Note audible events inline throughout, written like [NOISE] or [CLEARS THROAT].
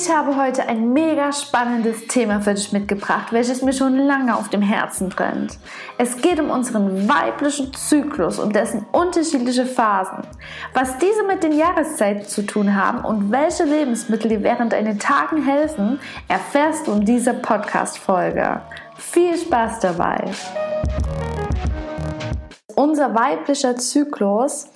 Ich habe heute ein mega spannendes Thema für dich mitgebracht, welches mir schon lange auf dem Herzen brennt. Es geht um unseren weiblichen Zyklus und dessen unterschiedliche Phasen. Was diese mit den Jahreszeiten zu tun haben und welche Lebensmittel dir während deinen Tagen helfen, erfährst du in dieser Podcast-Folge. Viel Spaß dabei! Unser weiblicher Zyklus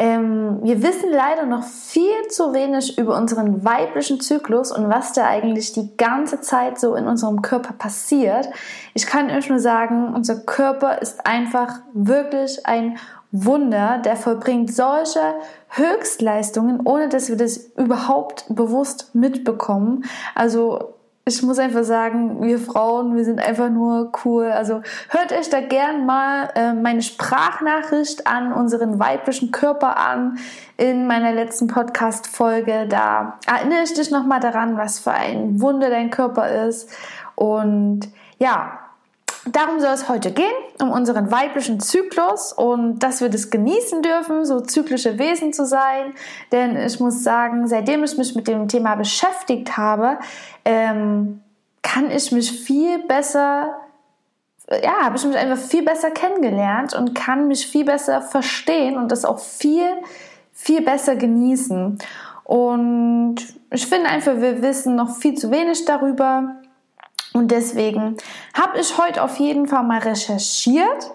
ähm, wir wissen leider noch viel zu wenig über unseren weiblichen Zyklus und was da eigentlich die ganze Zeit so in unserem Körper passiert. Ich kann euch nur sagen, unser Körper ist einfach wirklich ein Wunder, der vollbringt solche Höchstleistungen, ohne dass wir das überhaupt bewusst mitbekommen. Also ich muss einfach sagen, wir Frauen, wir sind einfach nur cool. Also hört euch da gern mal äh, meine Sprachnachricht an unseren weiblichen Körper an in meiner letzten Podcast-Folge. Da erinnere ich dich nochmal daran, was für ein Wunder dein Körper ist. Und ja, Darum soll es heute gehen, um unseren weiblichen Zyklus und dass wir das genießen dürfen, so zyklische Wesen zu sein. Denn ich muss sagen, seitdem ich mich mit dem Thema beschäftigt habe, ähm, kann ich mich viel besser, ja, habe ich mich einfach viel besser kennengelernt und kann mich viel besser verstehen und das auch viel, viel besser genießen. Und ich finde einfach, wir wissen noch viel zu wenig darüber. Und deswegen habe ich heute auf jeden Fall mal recherchiert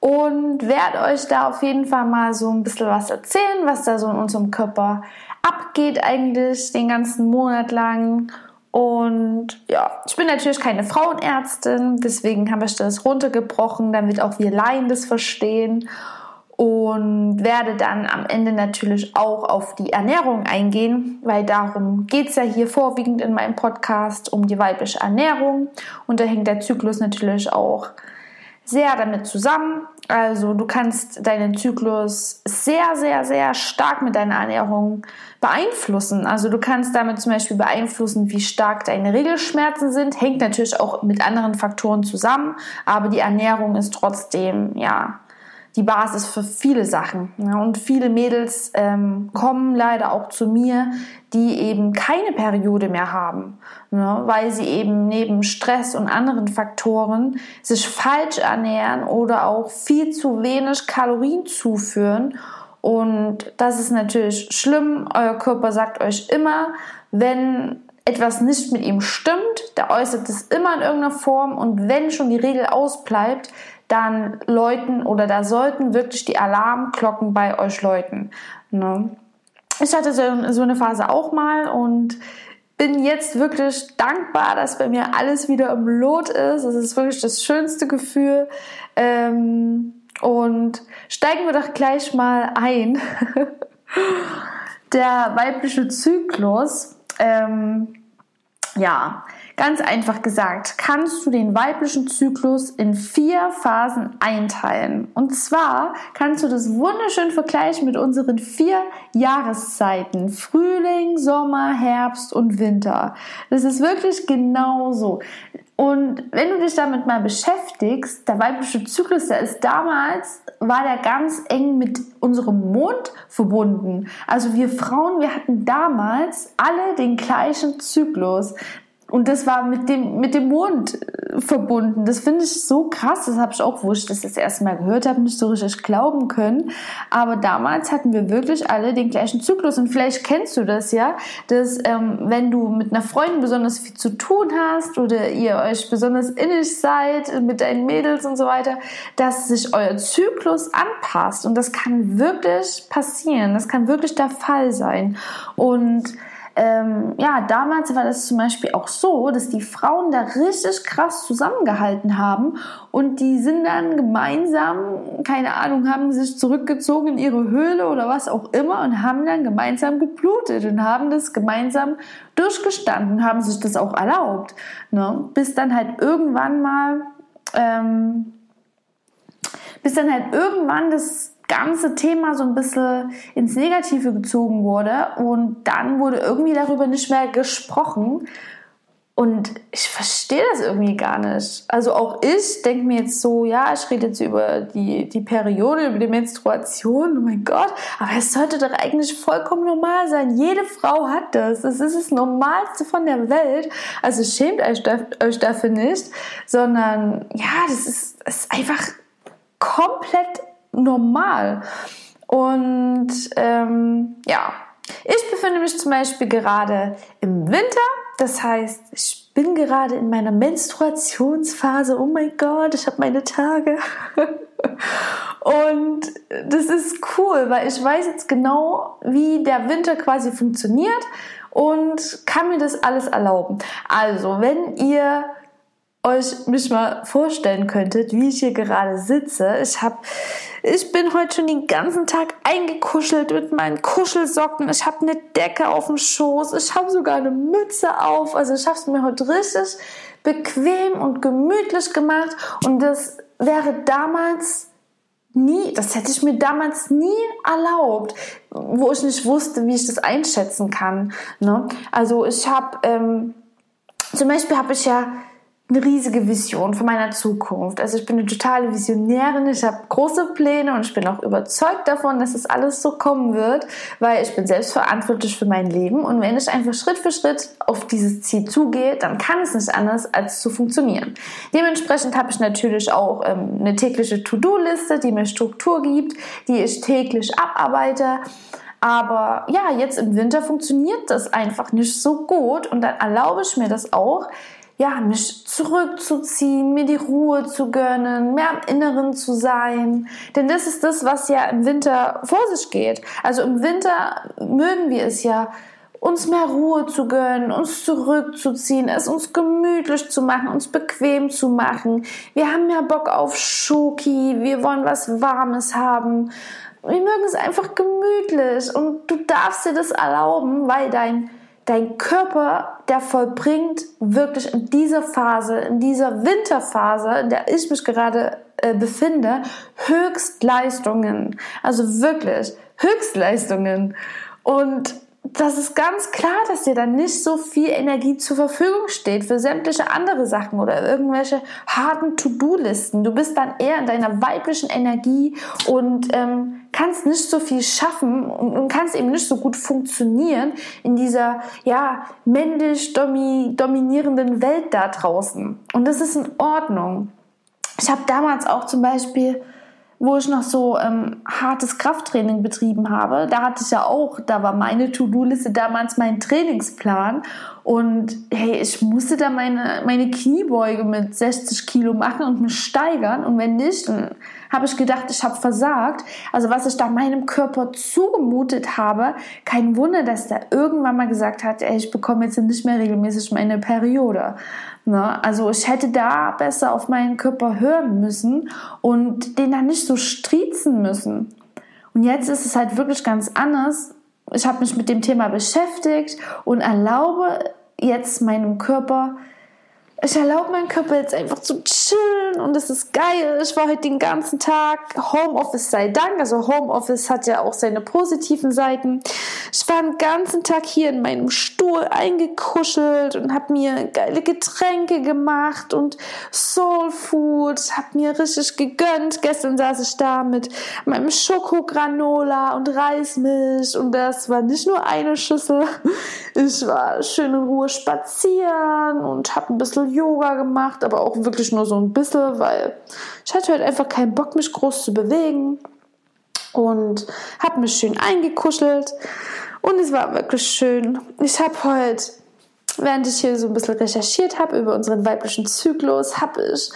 und werde euch da auf jeden Fall mal so ein bisschen was erzählen, was da so in unserem Körper abgeht eigentlich den ganzen Monat lang. Und ja, ich bin natürlich keine Frauenärztin, deswegen habe ich das runtergebrochen, damit auch wir Laien das verstehen und werde dann am Ende natürlich auch auf die Ernährung eingehen, weil darum geht es ja hier vorwiegend in meinem Podcast um die weibliche Ernährung und da hängt der Zyklus natürlich auch sehr damit zusammen. Also du kannst deinen Zyklus sehr, sehr, sehr stark mit deiner Ernährung beeinflussen. Also du kannst damit zum Beispiel beeinflussen, wie stark deine Regelschmerzen sind. Hängt natürlich auch mit anderen Faktoren zusammen, aber die Ernährung ist trotzdem ja die Basis für viele Sachen. Ja, und viele Mädels ähm, kommen leider auch zu mir, die eben keine Periode mehr haben, ne, weil sie eben neben Stress und anderen Faktoren sich falsch ernähren oder auch viel zu wenig Kalorien zuführen. Und das ist natürlich schlimm. Euer Körper sagt euch immer, wenn etwas nicht mit ihm stimmt, der äußert es immer in irgendeiner Form und wenn schon die Regel ausbleibt, dann läuten oder da sollten wirklich die Alarmglocken bei euch läuten. Ne? Ich hatte so, so eine Phase auch mal und bin jetzt wirklich dankbar, dass bei mir alles wieder im Lot ist. Es ist wirklich das schönste Gefühl. Ähm, und steigen wir doch gleich mal ein. [LAUGHS] Der weibliche Zyklus, ähm, ja, Ganz einfach gesagt, kannst du den weiblichen Zyklus in vier Phasen einteilen. Und zwar kannst du das wunderschön vergleichen mit unseren vier Jahreszeiten. Frühling, Sommer, Herbst und Winter. Das ist wirklich genau so. Und wenn du dich damit mal beschäftigst, der weibliche Zyklus, der ist damals, war der ganz eng mit unserem Mond verbunden. Also wir Frauen, wir hatten damals alle den gleichen Zyklus. Und das war mit dem, mit dem Mond äh, verbunden. Das finde ich so krass. Das habe ich auch, wo ich das das erste Mal gehört habe, nicht so richtig glauben können. Aber damals hatten wir wirklich alle den gleichen Zyklus. Und vielleicht kennst du das ja, dass ähm, wenn du mit einer Freundin besonders viel zu tun hast oder ihr euch besonders innig seid mit deinen Mädels und so weiter, dass sich euer Zyklus anpasst. Und das kann wirklich passieren. Das kann wirklich der Fall sein. Und ähm, ja, damals war das zum Beispiel auch so, dass die Frauen da richtig krass zusammengehalten haben und die sind dann gemeinsam, keine Ahnung, haben sich zurückgezogen in ihre Höhle oder was auch immer und haben dann gemeinsam geblutet und haben das gemeinsam durchgestanden, haben sich das auch erlaubt, ne? bis dann halt irgendwann mal, ähm, bis dann halt irgendwann das ganze Thema so ein bisschen ins Negative gezogen wurde und dann wurde irgendwie darüber nicht mehr gesprochen. Und ich verstehe das irgendwie gar nicht. Also auch ich denke mir jetzt so, ja, ich rede jetzt über die, die Periode, über die Menstruation, oh mein Gott, aber es sollte doch eigentlich vollkommen normal sein. Jede Frau hat das. Das ist das Normalste von der Welt. Also schämt euch, euch dafür nicht, sondern ja, das ist, das ist einfach komplett normal. Und ähm, ja, ich befinde mich zum Beispiel gerade im Winter das heißt, ich bin gerade in meiner Menstruationsphase. Oh mein Gott, ich habe meine Tage. [LAUGHS] Und das ist cool, weil ich weiß jetzt genau, wie der Winter quasi funktioniert und kann mir das alles erlauben. Also, wenn ihr euch mich mal vorstellen könntet, wie ich hier gerade sitze. Ich habe ich bin heute schon den ganzen Tag eingekuschelt mit meinen Kuschelsocken. Ich habe eine Decke auf dem Schoß. Ich habe sogar eine Mütze auf. Also ich habe es mir heute richtig bequem und gemütlich gemacht. Und das wäre damals nie, das hätte ich mir damals nie erlaubt, wo ich nicht wusste, wie ich das einschätzen kann. Ne? Also ich habe ähm, zum Beispiel habe ich ja eine riesige Vision von meiner Zukunft. Also ich bin eine totale Visionärin, ich habe große Pläne und ich bin auch überzeugt davon, dass es alles so kommen wird, weil ich bin selbst verantwortlich für mein Leben und wenn ich einfach Schritt für Schritt auf dieses Ziel zugehe, dann kann es nicht anders als zu funktionieren. Dementsprechend habe ich natürlich auch ähm, eine tägliche To-Do-Liste, die mir Struktur gibt, die ich täglich abarbeite. Aber ja, jetzt im Winter funktioniert das einfach nicht so gut und dann erlaube ich mir das auch, ja, mich zurückzuziehen, mir die Ruhe zu gönnen, mehr im Inneren zu sein. Denn das ist das, was ja im Winter vor sich geht. Also im Winter mögen wir es ja, uns mehr Ruhe zu gönnen, uns zurückzuziehen, es uns gemütlich zu machen, uns bequem zu machen. Wir haben ja Bock auf Schoki, wir wollen was Warmes haben. Wir mögen es einfach gemütlich und du darfst dir das erlauben, weil dein dein Körper, der vollbringt wirklich in dieser Phase, in dieser Winterphase, in der ich mich gerade äh, befinde, Höchstleistungen. Also wirklich Höchstleistungen. Und das ist ganz klar, dass dir dann nicht so viel Energie zur Verfügung steht für sämtliche andere Sachen oder irgendwelche harten To-Do-Listen. Du bist dann eher in deiner weiblichen Energie und ähm, kannst nicht so viel schaffen und, kannst eben nicht so gut funktionieren in dieser ja männlich dominierenden Welt da draußen. Und das ist in Ordnung. Ich habe damals auch zum Beispiel wo ich noch so ähm, hartes Krafttraining betrieben habe, da hatte ich ja auch, da war meine To-Do-Liste damals mein Trainingsplan und hey, ich musste da meine, meine Kniebeuge mit 60 Kilo machen und mich steigern und wenn nicht, dann habe ich gedacht, ich habe versagt. Also was ich da meinem Körper zugemutet habe, kein Wunder, dass der irgendwann mal gesagt hat, ey, ich bekomme jetzt nicht mehr regelmäßig meine Periode. Ne? Also ich hätte da besser auf meinen Körper hören müssen und den dann nicht so striezen müssen. Und jetzt ist es halt wirklich ganz anders. Ich habe mich mit dem Thema beschäftigt und erlaube jetzt meinem Körper ich erlaube meinem Körper jetzt einfach zu chillen und es ist geil. Ich war heute den ganzen Tag Homeoffice sei Dank. Also Homeoffice hat ja auch seine positiven Seiten. Ich war den ganzen Tag hier in meinem Stuhl eingekuschelt und habe mir geile Getränke gemacht und Soul Food, habe mir richtig gegönnt. Gestern saß ich da mit meinem Schokogranola und Reismilch und das war nicht nur eine Schüssel. Ich war schön in Ruhe spazieren und habe ein bisschen Yoga gemacht, aber auch wirklich nur so ein bisschen, weil ich hatte halt einfach keinen Bock, mich groß zu bewegen und habe mich schön eingekuschelt und es war wirklich schön. Ich habe heute, während ich hier so ein bisschen recherchiert habe über unseren weiblichen Zyklus, habe ich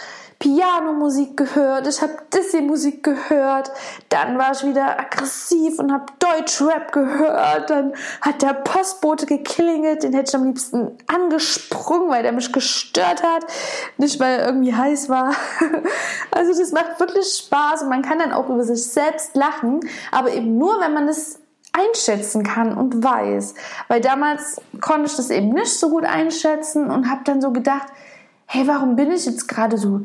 Pianomusik gehört, ich habe Disney-Musik gehört, dann war ich wieder aggressiv und habe Deutschrap gehört, dann hat der Postbote geklingelt, den hätte ich am liebsten angesprungen, weil der mich gestört hat, nicht weil er irgendwie heiß war. [LAUGHS] Also das macht wirklich Spaß und man kann dann auch über sich selbst lachen, aber eben nur, wenn man es einschätzen kann und weiß. Weil damals konnte ich das eben nicht so gut einschätzen und habe dann so gedacht, hey, warum bin ich jetzt gerade so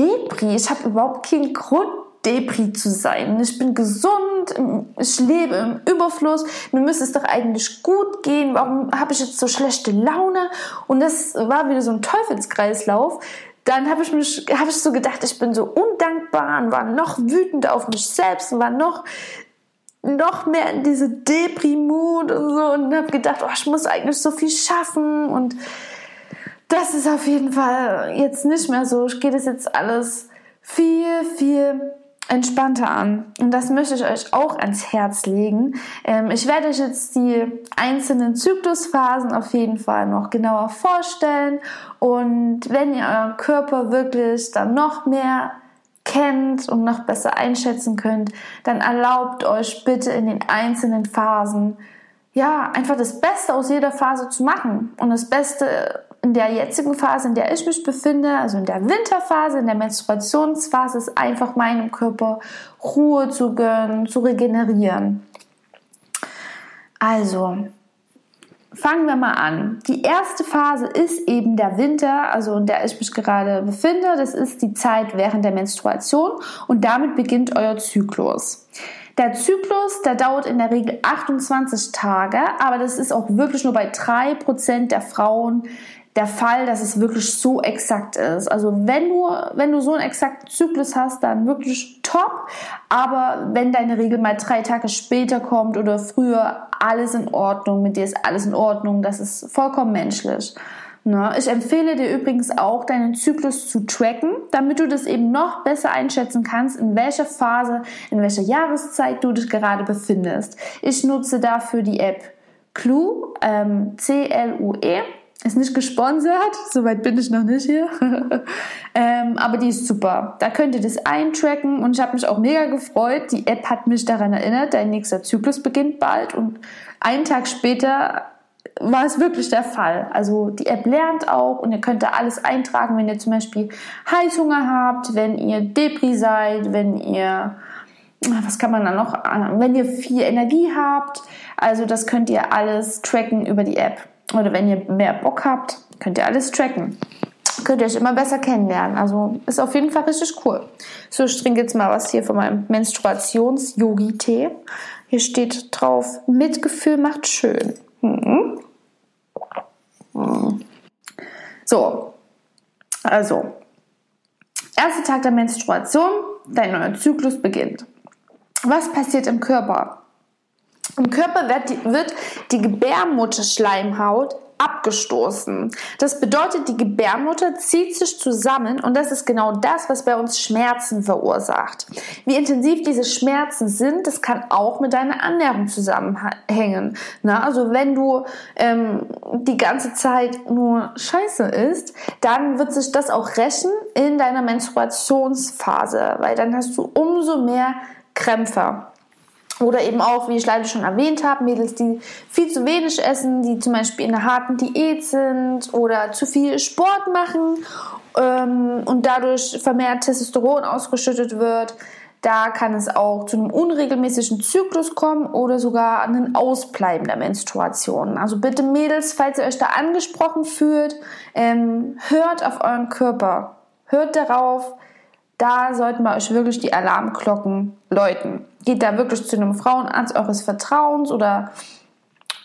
Depri. Ich habe überhaupt keinen Grund, Depri zu sein. Ich bin gesund, ich lebe im Überfluss, mir müsste es doch eigentlich gut gehen. Warum habe ich jetzt so schlechte Laune? Und das war wieder so ein Teufelskreislauf. Dann habe ich mich, ich so gedacht, ich bin so undankbar und war noch wütend auf mich selbst und war noch noch mehr in diese Deprimut und so und habe gedacht, oh, ich muss eigentlich so viel schaffen und das ist auf jeden Fall jetzt nicht mehr so. Ich gehe das jetzt alles viel, viel entspannter an. Und das möchte ich euch auch ans Herz legen. Ähm, ich werde euch jetzt die einzelnen Zyklusphasen auf jeden Fall noch genauer vorstellen. Und wenn ihr euren Körper wirklich dann noch mehr kennt und noch besser einschätzen könnt, dann erlaubt euch bitte in den einzelnen Phasen ja, einfach das Beste aus jeder Phase zu machen. Und das Beste in der jetzigen Phase, in der ich mich befinde, also in der Winterphase, in der Menstruationsphase, ist einfach meinem Körper Ruhe zu gönnen, zu regenerieren. Also, fangen wir mal an. Die erste Phase ist eben der Winter, also in der ich mich gerade befinde. Das ist die Zeit während der Menstruation und damit beginnt euer Zyklus. Der Zyklus, der dauert in der Regel 28 Tage, aber das ist auch wirklich nur bei 3% der Frauen der Fall, dass es wirklich so exakt ist. Also wenn du, wenn du so einen exakten Zyklus hast, dann wirklich top. Aber wenn deine Regel mal drei Tage später kommt oder früher, alles in Ordnung. Mit dir ist alles in Ordnung. Das ist vollkommen menschlich. Ne? Ich empfehle dir übrigens auch, deinen Zyklus zu tracken, damit du das eben noch besser einschätzen kannst, in welcher Phase, in welcher Jahreszeit du dich gerade befindest. Ich nutze dafür die App Clue, ähm, C-L-U-E ist nicht gesponsert, soweit bin ich noch nicht hier. [LAUGHS] ähm, aber die ist super. Da könnt ihr das eintracken und ich habe mich auch mega gefreut. Die App hat mich daran erinnert, dein nächster Zyklus beginnt bald und einen Tag später war es wirklich der Fall. Also die App lernt auch und ihr könnt da alles eintragen, wenn ihr zum Beispiel Heißhunger habt, wenn ihr Depri seid, wenn ihr was kann man da noch, wenn ihr viel Energie habt. Also das könnt ihr alles tracken über die App oder wenn ihr mehr Bock habt, könnt ihr alles tracken. Könnt ihr euch immer besser kennenlernen. Also ist auf jeden Fall richtig cool. So, ich trinke jetzt mal was hier von meinem Menstruations-Yogi-Tee. Hier steht drauf, Mitgefühl macht schön. Mhm. So, also, erster Tag der Menstruation, dein neuer Zyklus beginnt. Was passiert im Körper? Im Körper wird die, wird die Gebärmutterschleimhaut abgestoßen. Das bedeutet, die Gebärmutter zieht sich zusammen und das ist genau das, was bei uns Schmerzen verursacht. Wie intensiv diese Schmerzen sind, das kann auch mit deiner Ernährung zusammenhängen. Na, also wenn du ähm, die ganze Zeit nur Scheiße isst, dann wird sich das auch rächen in deiner Menstruationsphase, weil dann hast du umso mehr Krämpfe. Oder eben auch, wie ich leider schon erwähnt habe, Mädels, die viel zu wenig essen, die zum Beispiel in einer harten Diät sind oder zu viel Sport machen ähm, und dadurch vermehrt Testosteron ausgeschüttet wird. Da kann es auch zu einem unregelmäßigen Zyklus kommen oder sogar an ein Ausbleiben der Menstruation. Also bitte Mädels, falls ihr euch da angesprochen fühlt, ähm, hört auf euren Körper. Hört darauf, da sollten bei euch wirklich die Alarmglocken läuten. Geht da wirklich zu einem Frauenarzt eures Vertrauens oder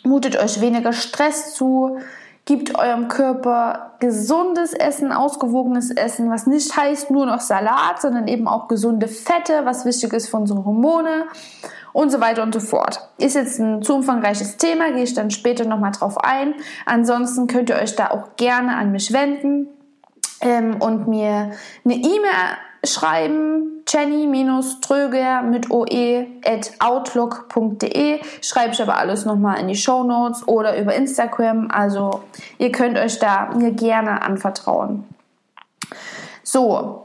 mutet euch weniger Stress zu. Gibt eurem Körper gesundes Essen, ausgewogenes Essen, was nicht heißt nur noch Salat, sondern eben auch gesunde Fette, was wichtig ist für unsere Hormone und so weiter und so fort. Ist jetzt ein zu umfangreiches Thema, gehe ich dann später nochmal drauf ein. Ansonsten könnt ihr euch da auch gerne an mich wenden ähm, und mir eine E-Mail schreiben jenny-tröger mit oe at outlook.de schreibe ich aber alles nochmal in die Show Notes oder über Instagram. Also ihr könnt euch da mir gerne anvertrauen. So,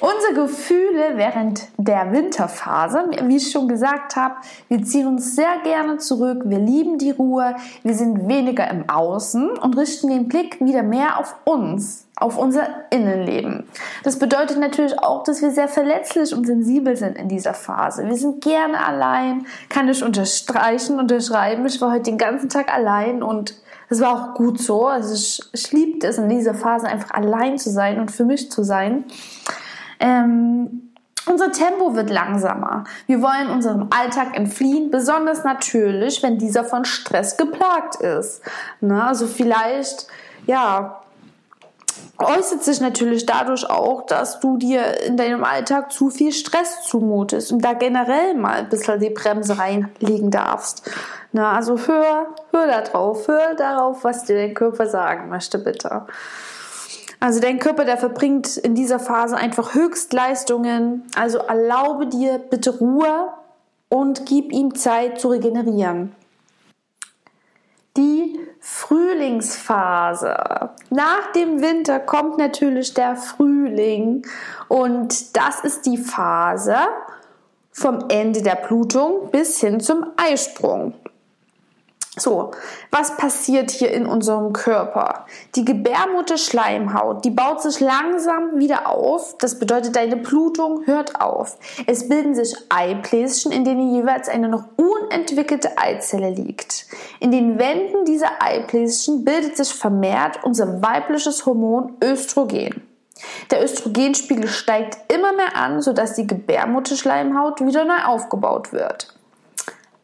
Unsere Gefühle während der Winterphase, wie ich schon gesagt habe, wir ziehen uns sehr gerne zurück, wir lieben die Ruhe, wir sind weniger im Außen und richten den Blick wieder mehr auf uns, auf unser Innenleben. Das bedeutet natürlich auch, dass wir sehr verletzlich und sensibel sind in dieser Phase. Wir sind gerne allein, kann ich unterstreichen, unterschreiben. Ich war heute den ganzen Tag allein und es war auch gut so. Also ich, ich liebte es in dieser Phase einfach allein zu sein und für mich zu sein. Ähm, Unser Tempo wird langsamer. Wir wollen unserem Alltag entfliehen, besonders natürlich, wenn dieser von Stress geplagt ist. Na, also vielleicht, ja, äußert sich natürlich dadurch auch, dass du dir in deinem Alltag zu viel Stress zumutest und da generell mal ein bisschen die Bremse reinlegen darfst. Na, also hör, hör da drauf, hör darauf, was dir dein Körper sagen möchte, bitte. Also dein Körper, der verbringt in dieser Phase einfach Höchstleistungen. Also erlaube dir bitte Ruhe und gib ihm Zeit zu regenerieren. Die Frühlingsphase. Nach dem Winter kommt natürlich der Frühling und das ist die Phase vom Ende der Blutung bis hin zum Eisprung. So, was passiert hier in unserem Körper? Die Gebärmutterschleimhaut, die baut sich langsam wieder auf. Das bedeutet, deine Blutung hört auf. Es bilden sich Eibläschen, in denen jeweils eine noch unentwickelte Eizelle liegt. In den Wänden dieser Eibläschen bildet sich vermehrt unser weibliches Hormon Östrogen. Der Östrogenspiegel steigt immer mehr an, sodass die Gebärmutterschleimhaut wieder neu aufgebaut wird.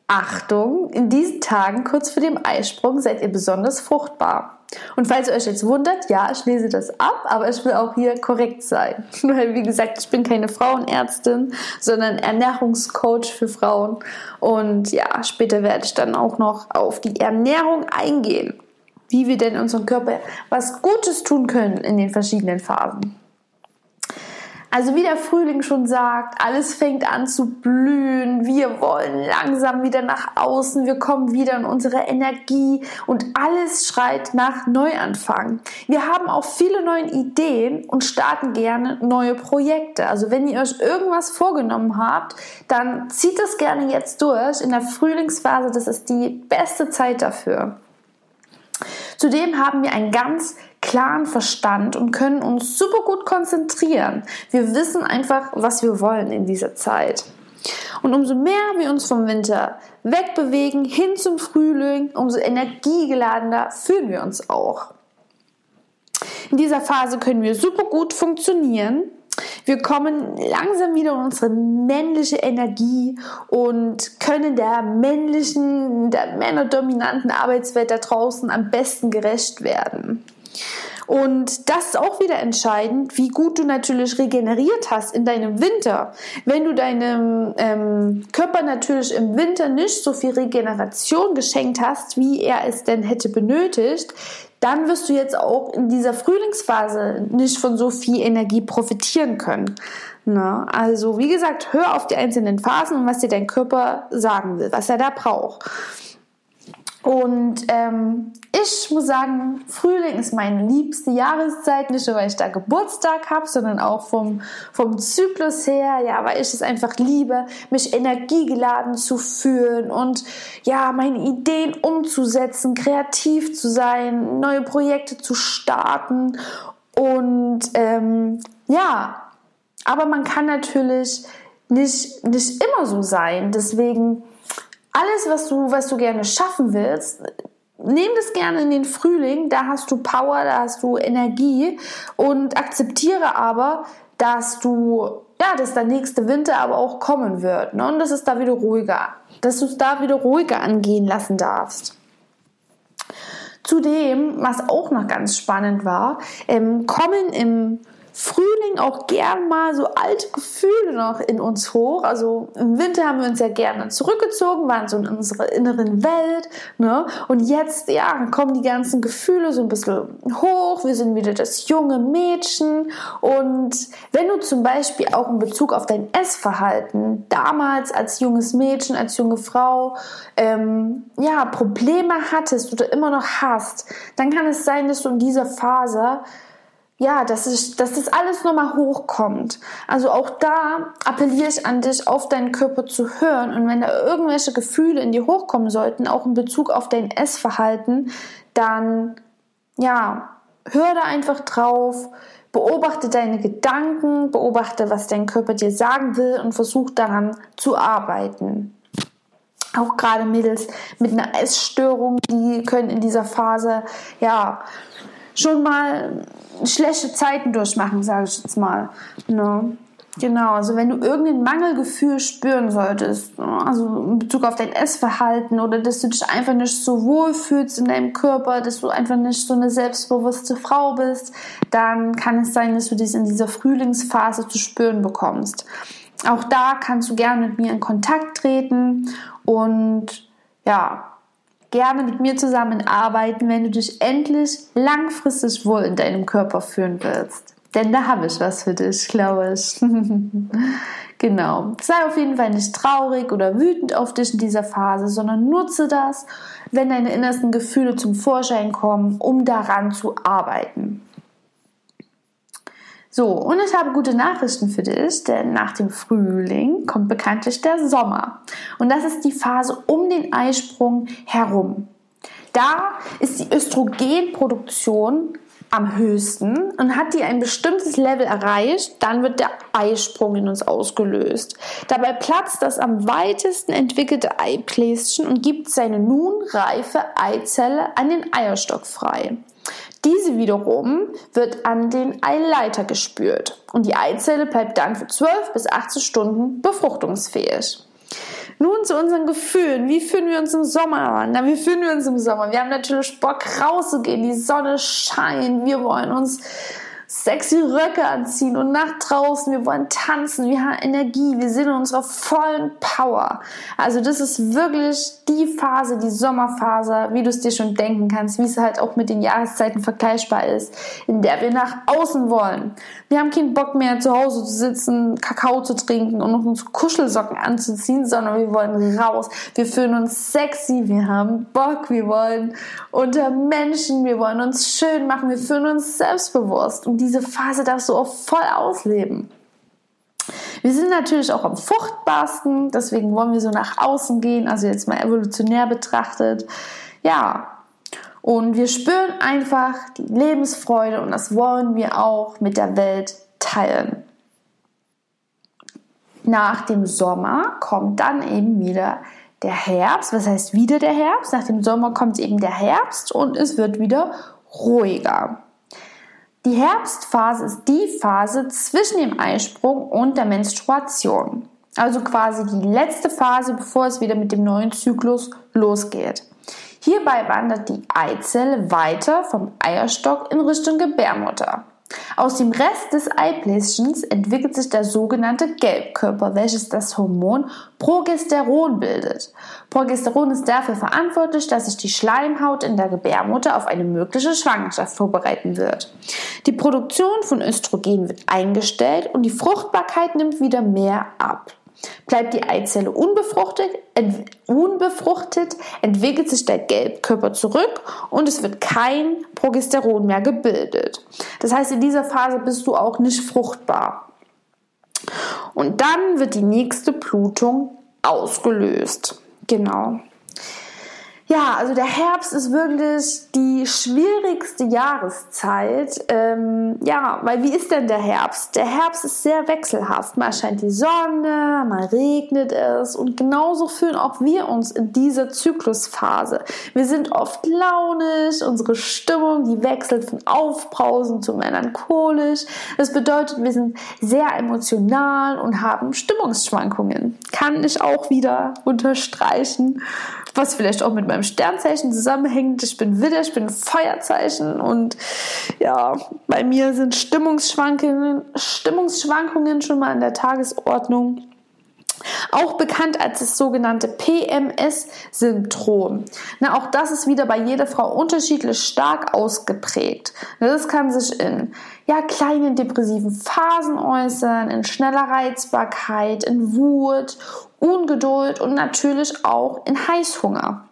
Achtung, in diesen Tagen kurz vor dem Eisprung seid ihr besonders fruchtbar. Und falls ihr euch jetzt wundert, ja, ich lese das ab, aber ich will auch hier korrekt sein. [LAUGHS] Weil, wie gesagt, ich bin keine Frauenärztin, sondern Ernährungscoach für Frauen. Und ja, später werde ich dann auch noch auf die Ernährung eingehen. Wie wir denn unserem Körper was Gutes tun können in den verschiedenen Phasen. Also wie der Frühling schon sagt, alles fängt an zu blühen. Wir wollen langsam wieder nach außen. Wir kommen wieder in unsere Energie und alles schreit nach Neuanfang. Wir haben auch viele neue Ideen und starten gerne neue Projekte. Also wenn ihr euch irgendwas vorgenommen habt, dann zieht das gerne jetzt durch. In der Frühlingsphase, das ist die beste Zeit dafür. Zudem haben wir einen ganz klaren Verstand und können uns super gut konzentrieren. Wir wissen einfach, was wir wollen in dieser Zeit. Und umso mehr wir uns vom Winter wegbewegen hin zum Frühling, umso energiegeladener fühlen wir uns auch. In dieser Phase können wir super gut funktionieren wir kommen langsam wieder in unsere männliche Energie und können der männlichen, der männerdominanten Arbeitswelt da draußen am besten gerecht werden. Und das ist auch wieder entscheidend, wie gut du natürlich regeneriert hast in deinem Winter. Wenn du deinem ähm, Körper natürlich im Winter nicht so viel Regeneration geschenkt hast, wie er es denn hätte benötigt, dann wirst du jetzt auch in dieser Frühlingsphase nicht von so viel Energie profitieren können. Na, also wie gesagt, hör auf die einzelnen Phasen und was dir dein Körper sagen will, was er da braucht. Und ähm, ich muss sagen, Frühling ist meine liebste Jahreszeit, nicht nur weil ich da Geburtstag habe, sondern auch vom, vom Zyklus her, ja, weil ich es einfach liebe, mich energiegeladen zu fühlen und ja, meine Ideen umzusetzen, kreativ zu sein, neue Projekte zu starten und ähm, ja, aber man kann natürlich nicht, nicht immer so sein. Deswegen alles, was du, was du gerne schaffen willst, nimm das gerne in den Frühling, da hast du Power, da hast du Energie und akzeptiere aber, dass du, ja, dass der nächste Winter aber auch kommen wird ne? und dass es da wieder ruhiger, dass du es da wieder ruhiger angehen lassen darfst. Zudem, was auch noch ganz spannend war, ähm, kommen im Frühling auch gern mal so alte Gefühle noch in uns hoch. Also im Winter haben wir uns ja gerne zurückgezogen, waren so in unserer inneren Welt. Ne? Und jetzt, ja, kommen die ganzen Gefühle so ein bisschen hoch. Wir sind wieder das junge Mädchen. Und wenn du zum Beispiel auch in Bezug auf dein Essverhalten damals als junges Mädchen, als junge Frau, ähm, ja, Probleme hattest oder immer noch hast, dann kann es sein, dass du in dieser Phase ja, dass, ich, dass das alles nochmal hochkommt. Also auch da appelliere ich an dich, auf deinen Körper zu hören. Und wenn da irgendwelche Gefühle in dir hochkommen sollten, auch in Bezug auf dein Essverhalten, dann, ja, hör da einfach drauf, beobachte deine Gedanken, beobachte, was dein Körper dir sagen will und versuch daran zu arbeiten. Auch gerade Mädels mit einer Essstörung, die können in dieser Phase, ja, schon mal schlechte Zeiten durchmachen, sage ich jetzt mal. Ne? Genau, also wenn du irgendein Mangelgefühl spüren solltest, also in Bezug auf dein Essverhalten oder dass du dich einfach nicht so wohl fühlst in deinem Körper, dass du einfach nicht so eine selbstbewusste Frau bist, dann kann es sein, dass du dies in dieser Frühlingsphase zu spüren bekommst. Auch da kannst du gerne mit mir in Kontakt treten und ja, gerne mit mir zusammenarbeiten, wenn du dich endlich langfristig wohl in deinem Körper fühlen willst. Denn da habe ich was für dich, glaube ich. [LAUGHS] genau. Sei auf jeden Fall nicht traurig oder wütend auf dich in dieser Phase, sondern nutze das, wenn deine innersten Gefühle zum Vorschein kommen, um daran zu arbeiten. So, und ich habe gute Nachrichten für dich, denn nach dem Frühling kommt bekanntlich der Sommer. Und das ist die Phase um den Eisprung herum. Da ist die Östrogenproduktion am höchsten und hat die ein bestimmtes Level erreicht, dann wird der Eisprung in uns ausgelöst. Dabei platzt das am weitesten entwickelte Eibläschen und gibt seine nun reife Eizelle an den Eierstock frei. Diese wiederum wird an den Eileiter gespürt und die Eizelle bleibt dann für 12 bis 18 Stunden befruchtungsfähig. Nun zu unseren Gefühlen. Wie fühlen wir uns im Sommer an? Na, wie fühlen wir uns im Sommer? Wir haben natürlich Bock rauszugehen. Die Sonne scheint. Wir wollen uns sexy Röcke anziehen und nach draußen. Wir wollen tanzen, wir haben Energie, wir sind in unserer vollen Power. Also das ist wirklich die Phase, die Sommerphase, wie du es dir schon denken kannst, wie es halt auch mit den Jahreszeiten vergleichbar ist, in der wir nach außen wollen. Wir haben keinen Bock mehr zu Hause zu sitzen, Kakao zu trinken und uns Kuschelsocken anzuziehen, sondern wir wollen raus. Wir fühlen uns sexy, wir haben Bock, wir wollen unter Menschen, wir wollen uns schön machen, wir fühlen uns selbstbewusst. Und diese Phase darfst du auch voll ausleben. Wir sind natürlich auch am fruchtbarsten, deswegen wollen wir so nach außen gehen, also jetzt mal evolutionär betrachtet. Ja, und wir spüren einfach die Lebensfreude und das wollen wir auch mit der Welt teilen. Nach dem Sommer kommt dann eben wieder der Herbst. Was heißt wieder der Herbst? Nach dem Sommer kommt eben der Herbst und es wird wieder ruhiger. Die Herbstphase ist die Phase zwischen dem Eisprung und der Menstruation. Also quasi die letzte Phase, bevor es wieder mit dem neuen Zyklus losgeht. Hierbei wandert die Eizelle weiter vom Eierstock in Richtung Gebärmutter. Aus dem Rest des Eibläschens entwickelt sich der sogenannte Gelbkörper, welches das Hormon Progesteron bildet. Progesteron ist dafür verantwortlich, dass sich die Schleimhaut in der Gebärmutter auf eine mögliche Schwangerschaft vorbereiten wird. Die Produktion von Östrogen wird eingestellt und die Fruchtbarkeit nimmt wieder mehr ab. Bleibt die Eizelle unbefruchtet, ent unbefruchtet, entwickelt sich der Gelbkörper zurück und es wird kein Progesteron mehr gebildet. Das heißt, in dieser Phase bist du auch nicht fruchtbar. Und dann wird die nächste Blutung ausgelöst. Genau. Ja, also der Herbst ist wirklich die schwierigste Jahreszeit. Ähm, ja, weil wie ist denn der Herbst? Der Herbst ist sehr wechselhaft. Mal scheint die Sonne, mal regnet es und genauso fühlen auch wir uns in dieser Zyklusphase. Wir sind oft launisch, unsere Stimmung, die wechselt von aufbrausend zu melancholisch. Das bedeutet, wir sind sehr emotional und haben Stimmungsschwankungen. Kann ich auch wieder unterstreichen was vielleicht auch mit meinem Sternzeichen zusammenhängt. Ich bin Widder, ich bin Feuerzeichen und ja, bei mir sind Stimmungsschwankungen, Stimmungsschwankungen schon mal an der Tagesordnung. Auch bekannt als das sogenannte PMS-Syndrom. auch das ist wieder bei jeder Frau unterschiedlich stark ausgeprägt. Das kann sich in ja, kleinen depressiven Phasen äußern, in schneller Reizbarkeit, in Wut, Ungeduld und natürlich auch in Heißhunger.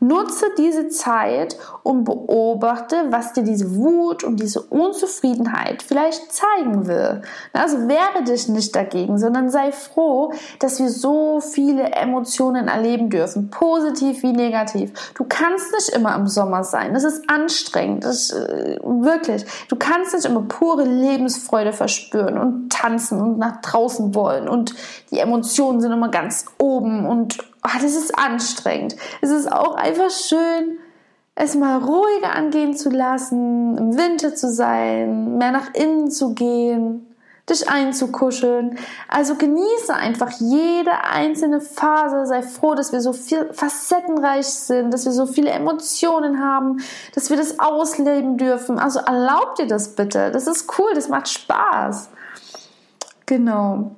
Nutze diese Zeit und beobachte, was dir diese Wut und diese Unzufriedenheit vielleicht zeigen will. Also wehre dich nicht dagegen, sondern sei froh, dass wir so viele Emotionen erleben dürfen, positiv wie negativ. Du kannst nicht immer im Sommer sein, das ist anstrengend, das ist, äh, wirklich. Du kannst nicht immer pure Lebensfreude verspüren und tanzen und nach draußen wollen und die Emotionen sind immer ganz oben und oh, das ist anstrengend. Es ist auch einfach schön, es mal ruhiger angehen zu lassen, im Winter zu sein, mehr nach innen zu gehen, dich einzukuscheln. Also genieße einfach jede einzelne Phase. Sei froh, dass wir so viel facettenreich sind, dass wir so viele Emotionen haben, dass wir das ausleben dürfen. Also erlaub dir das bitte. Das ist cool, das macht Spaß. Genau.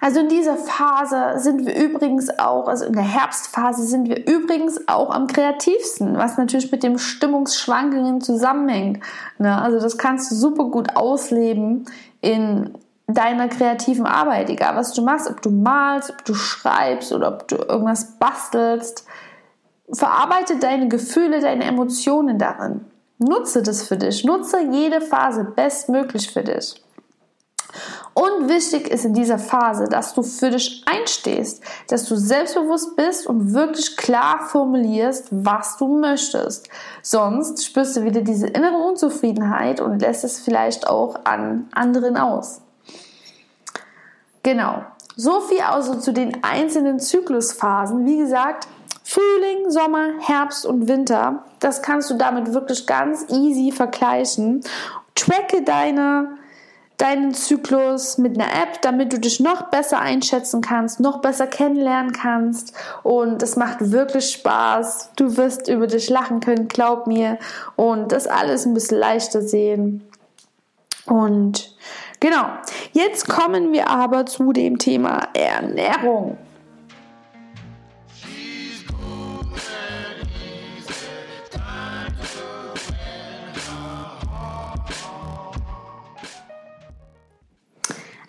Also in dieser Phase sind wir übrigens auch, also in der Herbstphase sind wir übrigens auch am kreativsten, was natürlich mit dem Stimmungsschwankungen zusammenhängt. Ne? Also das kannst du super gut ausleben in deiner kreativen Arbeit, egal was du machst, ob du malst, ob du schreibst oder ob du irgendwas bastelst. Verarbeite deine Gefühle, deine Emotionen darin. Nutze das für dich. Nutze jede Phase bestmöglich für dich. Und wichtig ist in dieser Phase, dass du für dich einstehst, dass du selbstbewusst bist und wirklich klar formulierst, was du möchtest. Sonst spürst du wieder diese innere Unzufriedenheit und lässt es vielleicht auch an anderen aus. Genau. So viel also zu den einzelnen Zyklusphasen. Wie gesagt, Frühling, Sommer, Herbst und Winter. Das kannst du damit wirklich ganz easy vergleichen. Tracke deine deinen Zyklus mit einer App, damit du dich noch besser einschätzen kannst, noch besser kennenlernen kannst. Und es macht wirklich Spaß. Du wirst über dich lachen können, glaub mir. Und das alles ein bisschen leichter sehen. Und genau, jetzt kommen wir aber zu dem Thema Ernährung.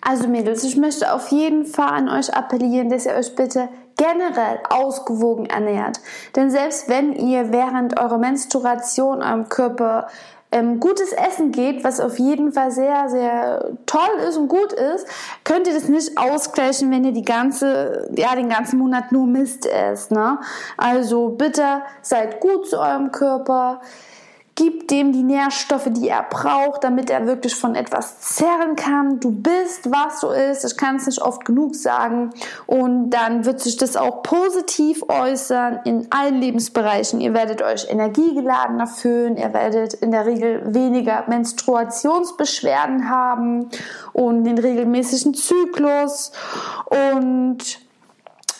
Also Mädels, ich möchte auf jeden Fall an euch appellieren, dass ihr euch bitte generell ausgewogen ernährt. Denn selbst wenn ihr während eurer Menstruation eurem Körper ähm, gutes Essen geht, was auf jeden Fall sehr, sehr toll ist und gut ist, könnt ihr das nicht ausgleichen, wenn ihr die ganze, ja, den ganzen Monat nur Mist esst, ne? Also bitte seid gut zu eurem Körper. Gib dem die Nährstoffe, die er braucht, damit er wirklich von etwas zerren kann. Du bist, was du isst. Ich kann es nicht oft genug sagen. Und dann wird sich das auch positiv äußern in allen Lebensbereichen. Ihr werdet euch energiegeladener fühlen. Ihr werdet in der Regel weniger Menstruationsbeschwerden haben und den regelmäßigen Zyklus. Und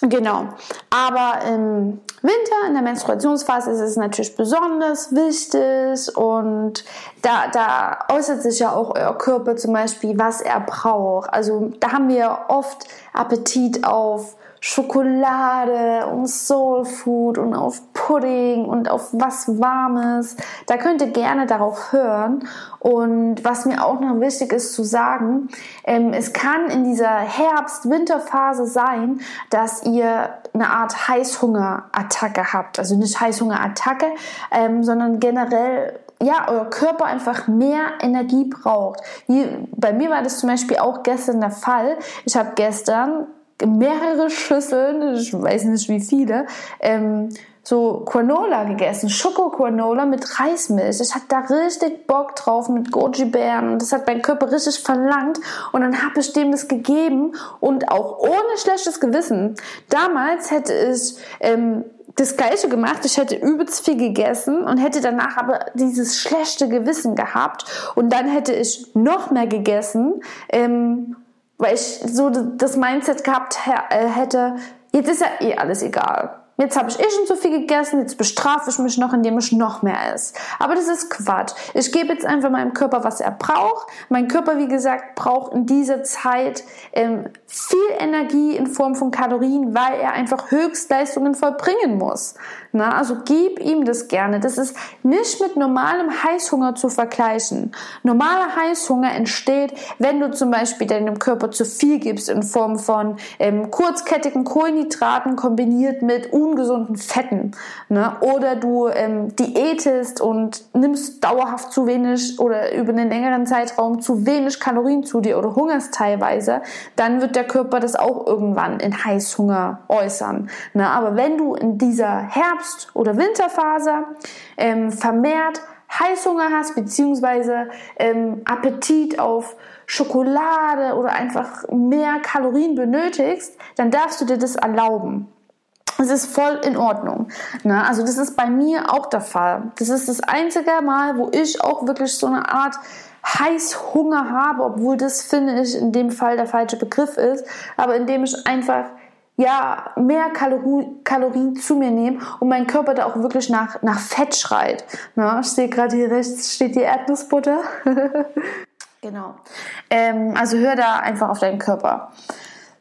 Genau. Aber im Winter, in der Menstruationsphase, ist es natürlich besonders wichtig und da, da äußert sich ja auch euer Körper zum Beispiel, was er braucht. Also da haben wir oft Appetit auf Schokolade und Soul Food und auf Pudding und auf was Warmes. Da könnt ihr gerne darauf hören. Und was mir auch noch wichtig ist zu sagen, ähm, es kann in dieser Herbst-Winterphase sein, dass ihr eine Art Heißhungerattacke habt. Also nicht Heißhungerattacke, ähm, sondern generell ja, euer Körper einfach mehr Energie braucht. Wie, bei mir war das zum Beispiel auch gestern der Fall. Ich habe gestern mehrere Schüsseln, ich weiß nicht wie viele, ähm, so Quanola gegessen, Schoko-Quanola mit Reismilch. Ich hatte da richtig Bock drauf mit Goji-Beeren und das hat mein Körper richtig verlangt und dann habe ich dem das gegeben und auch ohne schlechtes Gewissen. Damals hätte ich ähm, das Gleiche gemacht. Ich hätte übelst viel gegessen und hätte danach aber dieses schlechte Gewissen gehabt und dann hätte ich noch mehr gegessen. Ähm, weil ich so das Mindset gehabt äh, hätte, jetzt ist ja eh alles egal. Jetzt habe ich eh schon zu viel gegessen, jetzt bestrafe ich mich noch, indem ich noch mehr esse. Aber das ist Quatsch. Ich gebe jetzt einfach meinem Körper, was er braucht. Mein Körper, wie gesagt, braucht in dieser Zeit ähm, viel Energie in Form von Kalorien, weil er einfach Höchstleistungen vollbringen muss. Na, also gib ihm das gerne. Das ist nicht mit normalem Heißhunger zu vergleichen. Normaler Heißhunger entsteht, wenn du zum Beispiel deinem Körper zu viel gibst in Form von ähm, kurzkettigen Kohlenhydraten kombiniert mit ungesunden Fetten. Ne? Oder du ähm, diätest und nimmst dauerhaft zu wenig oder über einen längeren Zeitraum zu wenig Kalorien zu dir oder hungerst teilweise, dann wird der Körper das auch irgendwann in Heißhunger äußern. Ne? Aber wenn du in dieser Herbst- oder Winterphase ähm, vermehrt Heißhunger hast, beziehungsweise ähm, Appetit auf Schokolade oder einfach mehr Kalorien benötigst, dann darfst du dir das erlauben. Es ist voll in Ordnung. Ne? Also das ist bei mir auch der Fall. Das ist das einzige Mal, wo ich auch wirklich so eine Art Heißhunger habe, obwohl das finde ich in dem Fall der falsche Begriff ist, aber indem ich einfach ja, mehr Kalorien, zu mir nehme und mein Körper da auch wirklich nach, nach Fett schreit. Na, ich sehe gerade hier rechts steht die Erdnussbutter. [LAUGHS] genau. Ähm, also hör da einfach auf deinen Körper.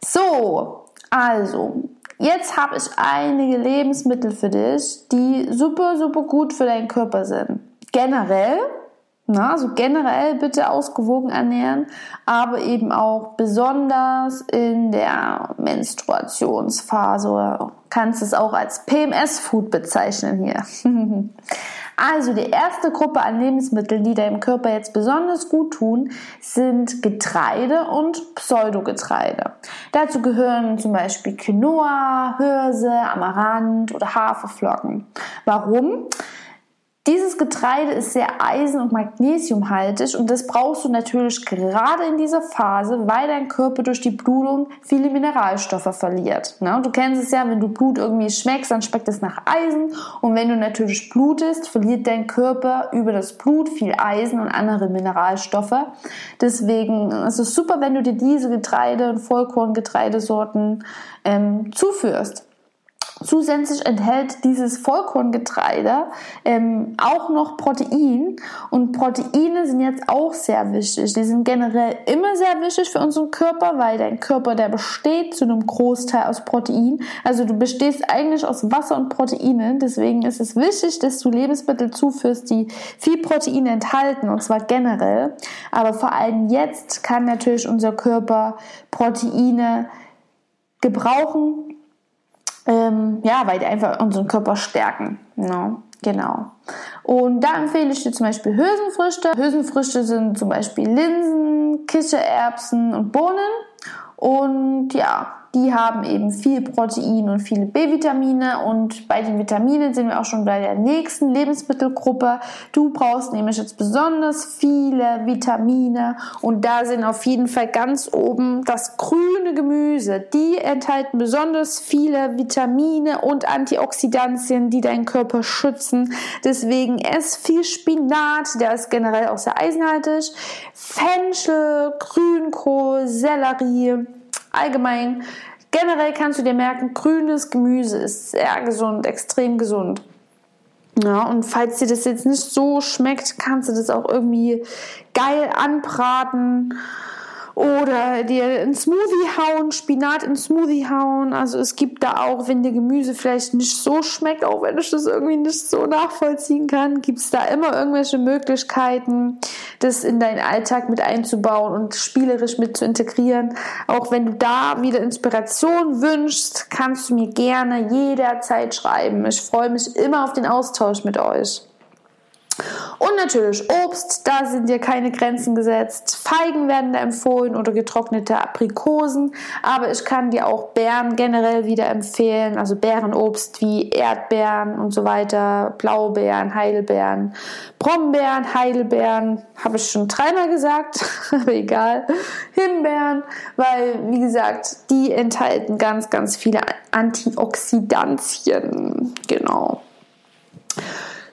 So, also, jetzt habe ich einige Lebensmittel für dich, die super, super gut für deinen Körper sind. Generell na, also generell bitte ausgewogen ernähren, aber eben auch besonders in der Menstruationsphase. Du kannst es auch als PMS-Food bezeichnen hier. [LAUGHS] Also die erste Gruppe an Lebensmitteln, die deinem Körper jetzt besonders gut tun, sind Getreide und Pseudogetreide. Dazu gehören zum Beispiel Quinoa, Hirse, Amaranth oder Haferflocken. Warum? Dieses Getreide ist sehr eisen- und magnesiumhaltig und das brauchst du natürlich gerade in dieser Phase, weil dein Körper durch die Blutung viele Mineralstoffe verliert. Ne? Du kennst es ja, wenn du Blut irgendwie schmeckst, dann schmeckt es nach Eisen und wenn du natürlich blutest, verliert dein Körper über das Blut viel Eisen und andere Mineralstoffe. Deswegen ist es super, wenn du dir diese Getreide und Vollkorngetreidesorten ähm, zuführst. Zusätzlich enthält dieses Vollkorngetreide ähm, auch noch Protein und Proteine sind jetzt auch sehr wichtig. Die sind generell immer sehr wichtig für unseren Körper, weil dein Körper, der besteht zu einem Großteil aus Protein. Also du bestehst eigentlich aus Wasser und Proteinen. Deswegen ist es wichtig, dass du Lebensmittel zuführst, die viel Proteine enthalten und zwar generell. Aber vor allem jetzt kann natürlich unser Körper Proteine gebrauchen ähm, ja, weil die einfach unseren Körper stärken. No, genau. Und da empfehle ich dir zum Beispiel Hülsenfrüchte. Hülsenfrüchte sind zum Beispiel Linsen, Kichererbsen und Bohnen. Und ja, die haben eben viel Protein und viele B-Vitamine und bei den Vitaminen sind wir auch schon bei der nächsten Lebensmittelgruppe. Du brauchst nämlich jetzt besonders viele Vitamine und da sind auf jeden Fall ganz oben das grüne Gemüse. Die enthalten besonders viele Vitamine und Antioxidantien, die deinen Körper schützen. Deswegen ess viel Spinat, der ist generell auch sehr eisenhaltig. Fenchel, Grünkohl, Sellerie, allgemein generell kannst du dir merken, grünes Gemüse ist sehr gesund, extrem gesund. Ja, und falls dir das jetzt nicht so schmeckt, kannst du das auch irgendwie geil anbraten oder dir ein Smoothie hauen, Spinat in Smoothie hauen. Also es gibt da auch, wenn dir Gemüse vielleicht nicht so schmeckt, auch wenn ich das irgendwie nicht so nachvollziehen kann, gibt es da immer irgendwelche Möglichkeiten, das in deinen Alltag mit einzubauen und spielerisch mit zu integrieren. Auch wenn du da wieder Inspiration wünschst, kannst du mir gerne jederzeit schreiben. Ich freue mich immer auf den Austausch mit euch. Und natürlich Obst, da sind dir keine Grenzen gesetzt. Feigen werden da empfohlen oder getrocknete Aprikosen. Aber ich kann dir auch Beeren generell wieder empfehlen. Also Beerenobst wie Erdbeeren und so weiter, Blaubeeren, Heidelbeeren, Brombeeren, Heidelbeeren. Habe ich schon dreimal gesagt, [LAUGHS] aber egal. Himbeeren, weil, wie gesagt, die enthalten ganz, ganz viele Antioxidantien. Genau.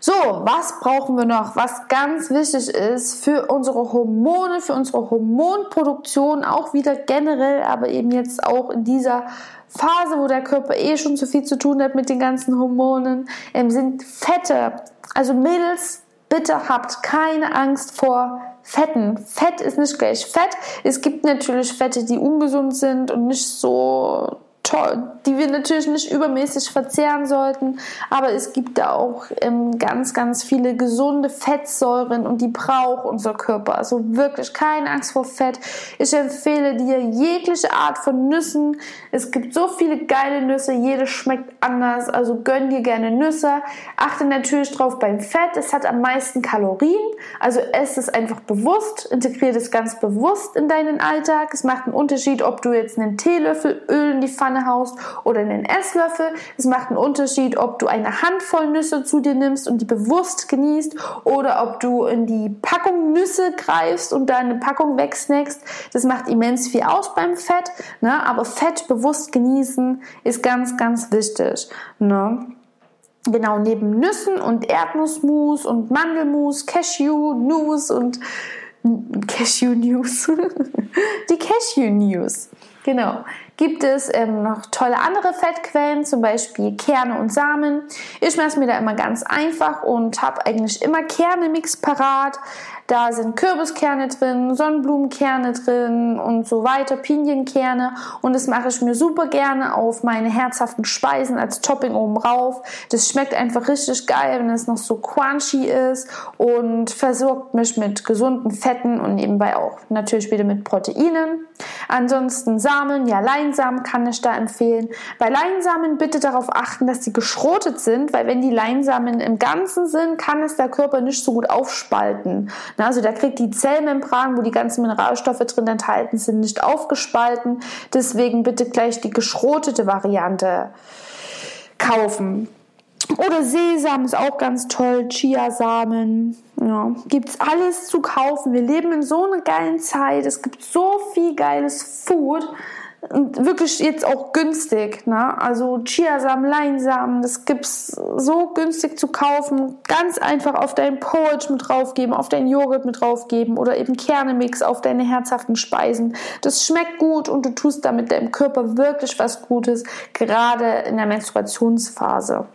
So, was brauchen wir noch? Was ganz wichtig ist für unsere Hormone, für unsere Hormonproduktion, auch wieder generell, aber eben jetzt auch in dieser Phase, wo der Körper eh schon zu viel zu tun hat mit den ganzen Hormonen, ähm, sind Fette. Also Mädels, bitte habt keine Angst vor Fetten. Fett ist nicht gleich Fett. Es gibt natürlich Fette, die ungesund sind und nicht so die wir natürlich nicht übermäßig verzehren sollten, aber es gibt da auch ähm, ganz, ganz viele gesunde Fettsäuren und die braucht unser Körper. Also wirklich keine Angst vor Fett. Ich empfehle dir jegliche Art von Nüssen. Es gibt so viele geile Nüsse, jede schmeckt anders, also gönn dir gerne Nüsse. Achte natürlich drauf beim Fett, es hat am meisten Kalorien, also ess es einfach bewusst, integriere es ganz bewusst in deinen Alltag. Es macht einen Unterschied, ob du jetzt einen Teelöffel Öl in die Pfanne Pfanne haust oder einen Esslöffel. Es macht einen Unterschied, ob du eine Handvoll Nüsse zu dir nimmst und die bewusst genießt oder ob du in die Packung Nüsse greifst und deine Packung wegsnackst. Das macht immens viel aus beim Fett, ne? aber Fett bewusst genießen ist ganz, ganz wichtig. Ne? Genau, neben Nüssen und Erdnussmus und Mandelmus, Cashew, Nuss und Cashew News. [LAUGHS] die Cashew News. Genau. Gibt es ähm, noch tolle andere Fettquellen, zum Beispiel Kerne und Samen. Ich mache es mir da immer ganz einfach und habe eigentlich immer Kernemix parat. Da sind Kürbiskerne drin, Sonnenblumenkerne drin und so weiter, Pinienkerne. Und das mache ich mir super gerne auf meine herzhaften Speisen als Topping oben drauf. Das schmeckt einfach richtig geil, wenn es noch so crunchy ist und versorgt mich mit gesunden Fetten und nebenbei auch natürlich wieder mit Proteinen. Ansonsten Samen, ja, Leinsamen kann ich da empfehlen. Bei Leinsamen bitte darauf achten, dass die geschrotet sind, weil wenn die Leinsamen im Ganzen sind, kann es der Körper nicht so gut aufspalten. Also da kriegt die Zellmembran, wo die ganzen Mineralstoffe drin enthalten sind, nicht aufgespalten. Deswegen bitte gleich die geschrotete Variante kaufen. Oder Sesam ist auch ganz toll, Chiasamen. Ja, gibt's alles zu kaufen. Wir leben in so einer geilen Zeit. Es gibt so viel geiles Food und wirklich jetzt auch günstig. Ne? Also Chiasamen, Leinsamen, das gibt's so günstig zu kaufen. Ganz einfach auf deinen Porridge mit draufgeben, auf deinen Joghurt mit draufgeben oder eben Kernemix auf deine herzhaften Speisen. Das schmeckt gut und du tust damit deinem Körper wirklich was Gutes, gerade in der Menstruationsphase.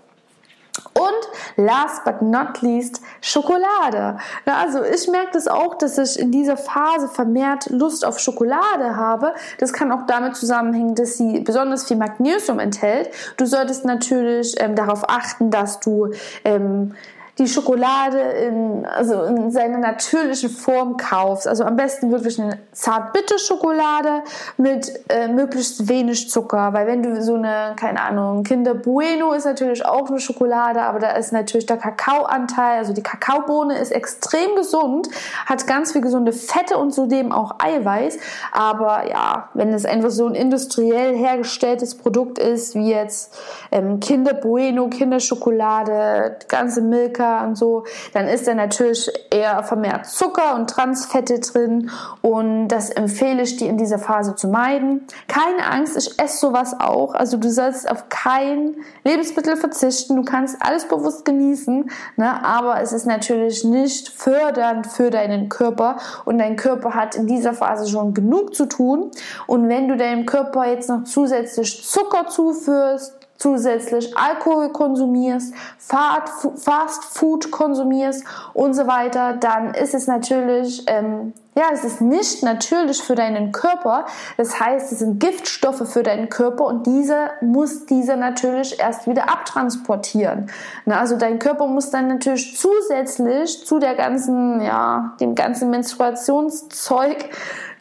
Und last but not least Schokolade. Also ich merke das auch, dass ich in dieser Phase vermehrt Lust auf Schokolade habe. Das kann auch damit zusammenhängen, dass sie besonders viel Magnesium enthält. Du solltest natürlich ähm, darauf achten, dass du ähm, die Schokolade in, also in seiner natürlichen Form kaufst. Also am besten wirklich eine zart-bitte Schokolade mit äh, möglichst wenig Zucker. Weil wenn du so eine, keine Ahnung, Kinder Bueno ist natürlich auch eine Schokolade, aber da ist natürlich der Kakaoanteil, also die Kakaobohne ist extrem gesund, hat ganz viel gesunde Fette und zudem auch Eiweiß. Aber ja, wenn es einfach so ein industriell hergestelltes Produkt ist, wie jetzt ähm, Kinder Bueno, Kinderschokolade, ganze Milka, Zucker und so, dann ist da natürlich eher vermehrt Zucker und Transfette drin und das empfehle ich dir in dieser Phase zu meiden. Keine Angst, ich esse sowas auch. Also du sollst auf kein Lebensmittel verzichten, du kannst alles bewusst genießen, ne? aber es ist natürlich nicht fördernd für deinen Körper und dein Körper hat in dieser Phase schon genug zu tun und wenn du deinem Körper jetzt noch zusätzlich Zucker zuführst, zusätzlich Alkohol konsumierst, Fast Food konsumierst und so weiter, dann ist es natürlich, ähm, ja, es ist nicht natürlich für deinen Körper. Das heißt, es sind Giftstoffe für deinen Körper und diese muss dieser natürlich erst wieder abtransportieren. Na, also dein Körper muss dann natürlich zusätzlich zu der ganzen, ja, dem ganzen Menstruationszeug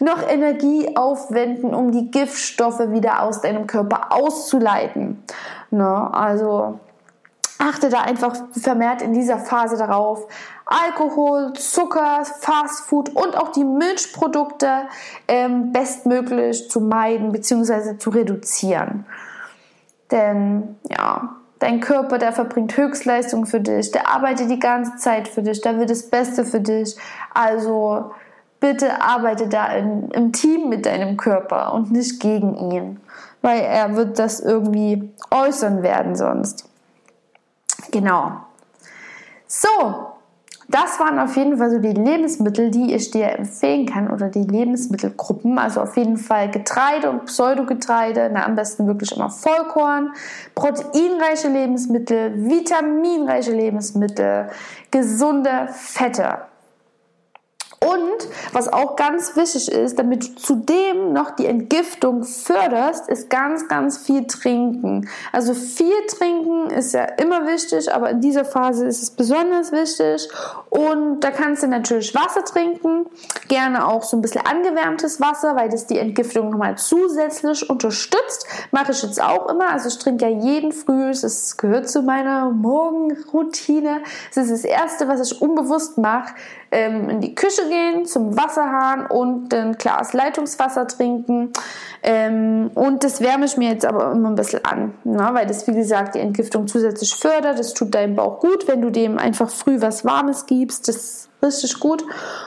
noch Energie aufwenden, um die Giftstoffe wieder aus deinem Körper auszuleiten. Ne? Also achte da einfach vermehrt in dieser Phase darauf. Alkohol, Zucker, Fastfood und auch die Milchprodukte ähm, bestmöglich zu meiden bzw. zu reduzieren. Denn ja, dein Körper, der verbringt Höchstleistung für dich, der arbeitet die ganze Zeit für dich, der will das Beste für dich. Also bitte arbeite da in, im Team mit deinem Körper und nicht gegen ihn, weil er wird das irgendwie äußern werden sonst. Genau. So, das waren auf jeden Fall so die Lebensmittel, die ich dir empfehlen kann oder die Lebensmittelgruppen. Also auf jeden Fall Getreide und Pseudogetreide, na, am besten wirklich immer Vollkorn, proteinreiche Lebensmittel, vitaminreiche Lebensmittel, gesunde Fette. Und was auch ganz wichtig ist, damit du zudem noch die Entgiftung förderst, ist ganz, ganz viel trinken. Also viel trinken ist ja immer wichtig, aber in dieser Phase ist es besonders wichtig. Und da kannst du natürlich Wasser trinken, gerne auch so ein bisschen angewärmtes Wasser, weil das die Entgiftung nochmal zusätzlich unterstützt. Mache ich jetzt auch immer. Also ich trinke ja jeden Früh, es gehört zu meiner Morgenroutine. Es ist das Erste, was ich unbewusst mache ähm, in die Küche gehen, zum Wasserhahn und ein Glas Leitungswasser trinken. Ähm, und das wärme ich mir jetzt aber immer ein bisschen an, ne? weil das, wie gesagt, die Entgiftung zusätzlich fördert. Das tut deinem Bauch gut, wenn du dem einfach früh was Warmes gibst. Das richtig gut.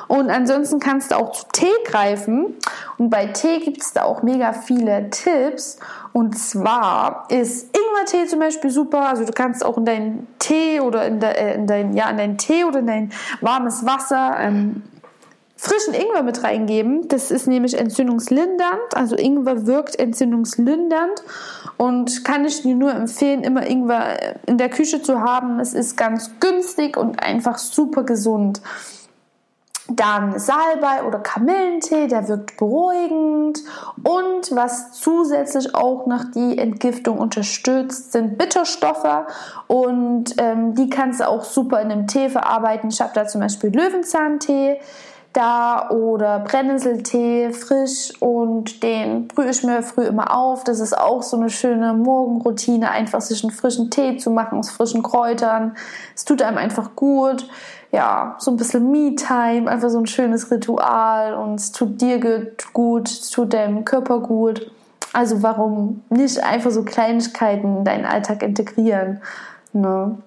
Und ansonsten kannst du auch zu Tee greifen. Und bei Tee gibt es da auch mega viele Tipps. Und zwar ist Ingwertee zum Beispiel super. Also du kannst auch in deinen Tee oder in, de, äh, in dein, ja, in Tee oder in dein warmes Wasser ähm, frischen Ingwer mit reingeben. Das ist nämlich entzündungslindernd. Also Ingwer wirkt entzündungslindernd und kann ich dir nur empfehlen, immer Ingwer in der Küche zu haben. Es ist ganz günstig und einfach super gesund. Dann Salbei oder Kamillentee, der wirkt beruhigend. Und was zusätzlich auch noch die Entgiftung unterstützt, sind Bitterstoffe. Und ähm, die kannst du auch super in einem Tee verarbeiten. Ich habe da zum Beispiel Löwenzahntee da oder Brennnesseltee frisch und den brühe ich mir früh immer auf. Das ist auch so eine schöne Morgenroutine, einfach sich einen frischen Tee zu machen aus frischen Kräutern. Es tut einem einfach gut. Ja, so ein bisschen Me-Time, einfach so ein schönes Ritual und es tut dir gut, es tut deinem Körper gut. Also warum nicht einfach so Kleinigkeiten in deinen Alltag integrieren? Ne?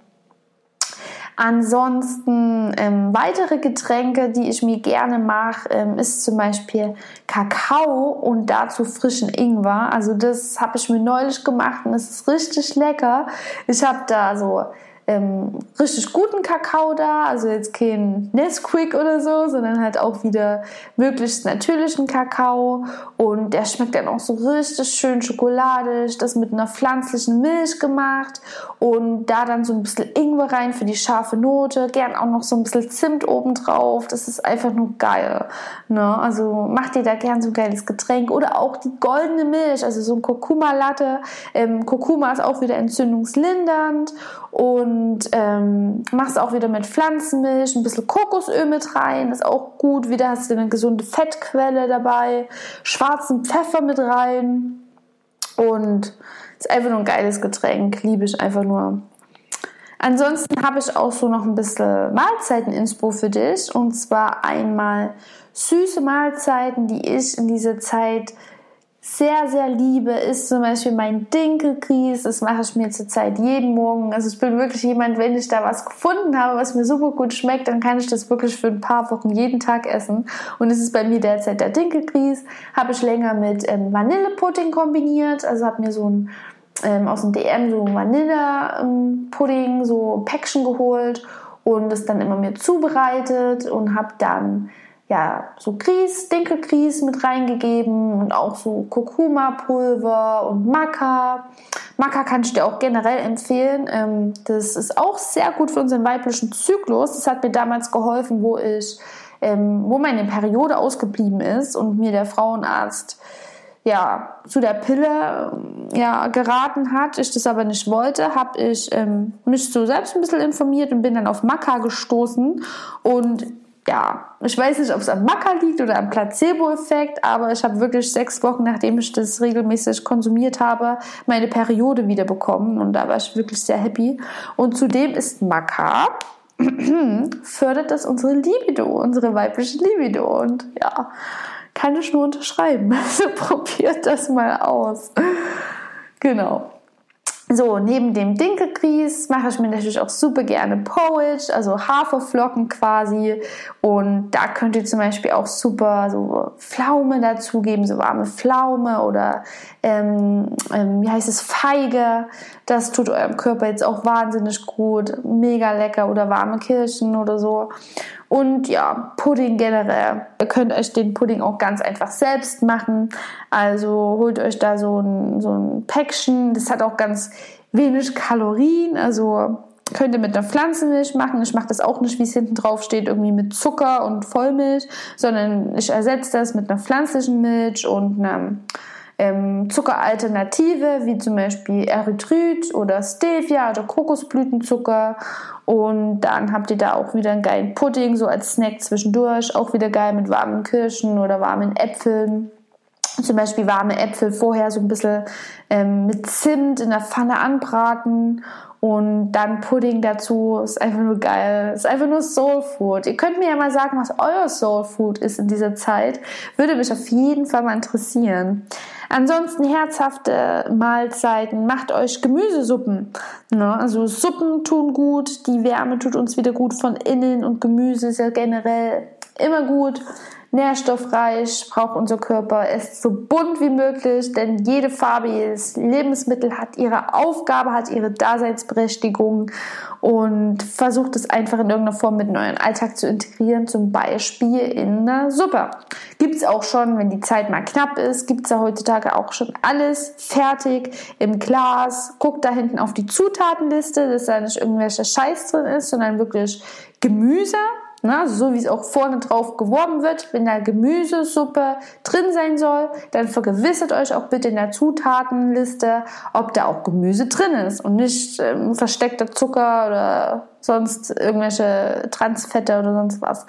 Ansonsten ähm, weitere Getränke, die ich mir gerne mache, ähm, ist zum Beispiel Kakao und dazu frischen Ingwer. Also das habe ich mir neulich gemacht und es ist richtig lecker. Ich habe da so ähm, richtig guten Kakao da, also jetzt kein Nesquik oder so, sondern halt auch wieder möglichst natürlichen Kakao und der schmeckt dann auch so richtig schön schokoladig, das mit einer pflanzlichen Milch gemacht und da dann so ein bisschen Ingwer rein für die scharfe Note, gern auch noch so ein bisschen Zimt oben drauf, das ist einfach nur geil. Ne? Also macht ihr da gern so ein geiles Getränk oder auch die goldene Milch, also so ein Kurkuma-Latte. Ähm, Kurkuma ist auch wieder entzündungslindernd und ähm, machst auch wieder mit Pflanzenmilch, ein bisschen Kokosöl mit rein, ist auch gut. Wieder hast du eine gesunde Fettquelle dabei, schwarzen Pfeffer mit rein und ist einfach nur ein geiles Getränk, liebe ich einfach nur. Ansonsten habe ich auch so noch ein bisschen Mahlzeiten-Inspo für dich und zwar einmal süße Mahlzeiten, die ich in dieser Zeit sehr, sehr liebe, ist zum Beispiel mein Dinkelgrieß. Das mache ich mir zurzeit jeden Morgen. Also ich bin wirklich jemand, wenn ich da was gefunden habe, was mir super gut schmeckt, dann kann ich das wirklich für ein paar Wochen jeden Tag essen. Und es ist bei mir derzeit der Dinkelgrieß. Habe ich länger mit ähm, Vanillepudding kombiniert. Also habe mir so ein ähm, aus dem DM so Vanillepudding, ähm, so Päckchen geholt und es dann immer mir zubereitet und habe dann ja, so Grieß, Dinkelgrieß mit reingegeben und auch so Kurkuma-Pulver und Maca. Maca kann ich dir auch generell empfehlen. Ähm, das ist auch sehr gut für unseren weiblichen Zyklus. Das hat mir damals geholfen, wo ich, ähm, wo meine Periode ausgeblieben ist und mir der Frauenarzt ja, zu der Pille ja, geraten hat, ich das aber nicht wollte, habe ich ähm, mich so selbst ein bisschen informiert und bin dann auf Maca gestoßen und ja, ich weiß nicht, ob es am Macker liegt oder am Placebo-Effekt, aber ich habe wirklich sechs Wochen, nachdem ich das regelmäßig konsumiert habe, meine Periode wieder bekommen und da war ich wirklich sehr happy. Und zudem ist Maca [CLEARS THROAT] fördert das unsere Libido, unsere weibliche Libido und ja, kann ich nur unterschreiben. [LAUGHS] Also probiert das mal aus. Genau. So, neben dem Dinkelgrieß mache ich mir natürlich auch super gerne Porridge, also Haferflocken quasi. Und da könnt ihr zum Beispiel auch super so Pflaume dazugeben, so warme Pflaume oder ähm, ähm, wie heißt es, Feige. Das tut eurem Körper jetzt auch wahnsinnig gut. Mega lecker oder warme Kirschen oder so. Und ja, Pudding generell. Ihr könnt euch den Pudding auch ganz einfach selbst machen. Also holt euch da so ein, so ein Päckchen. Das hat auch ganz wenig Kalorien. Also könnt ihr mit einer Pflanzenmilch machen. Ich mache das auch nicht, wie es hinten drauf steht, irgendwie mit Zucker und Vollmilch, sondern ich ersetze das mit einer pflanzlichen Milch und einer ähm, Zuckeralternative, wie zum Beispiel Erythrit oder Stevia oder Kokosblütenzucker. Und dann habt ihr da auch wieder einen geilen Pudding, so als Snack zwischendurch. Auch wieder geil mit warmen Kirschen oder warmen Äpfeln zum Beispiel warme Äpfel vorher so ein bisschen ähm, mit Zimt in der Pfanne anbraten und dann Pudding dazu. Ist einfach nur geil. Ist einfach nur Soul Food. Ihr könnt mir ja mal sagen, was euer Soul Food ist in dieser Zeit. Würde mich auf jeden Fall mal interessieren. Ansonsten herzhafte Mahlzeiten. Macht euch Gemüsesuppen. Ne? Also Suppen tun gut. Die Wärme tut uns wieder gut von innen und Gemüse ist ja generell immer gut nährstoffreich braucht unser Körper. Ist so bunt wie möglich, denn jede Farbe, jedes Lebensmittel hat ihre Aufgabe, hat ihre Daseinsberechtigung und versucht es einfach in irgendeiner Form mit in euren Alltag zu integrieren, zum Beispiel in einer Suppe. Gibt es auch schon, wenn die Zeit mal knapp ist, gibt es ja heutzutage auch schon alles fertig im Glas. Guckt da hinten auf die Zutatenliste, dass da nicht irgendwelcher Scheiß drin ist, sondern wirklich Gemüse, na, so wie es auch vorne drauf geworben wird, wenn da Gemüsesuppe drin sein soll, dann vergewissert euch auch bitte in der Zutatenliste, ob da auch Gemüse drin ist und nicht ähm, versteckter Zucker oder sonst irgendwelche Transfette oder sonst was.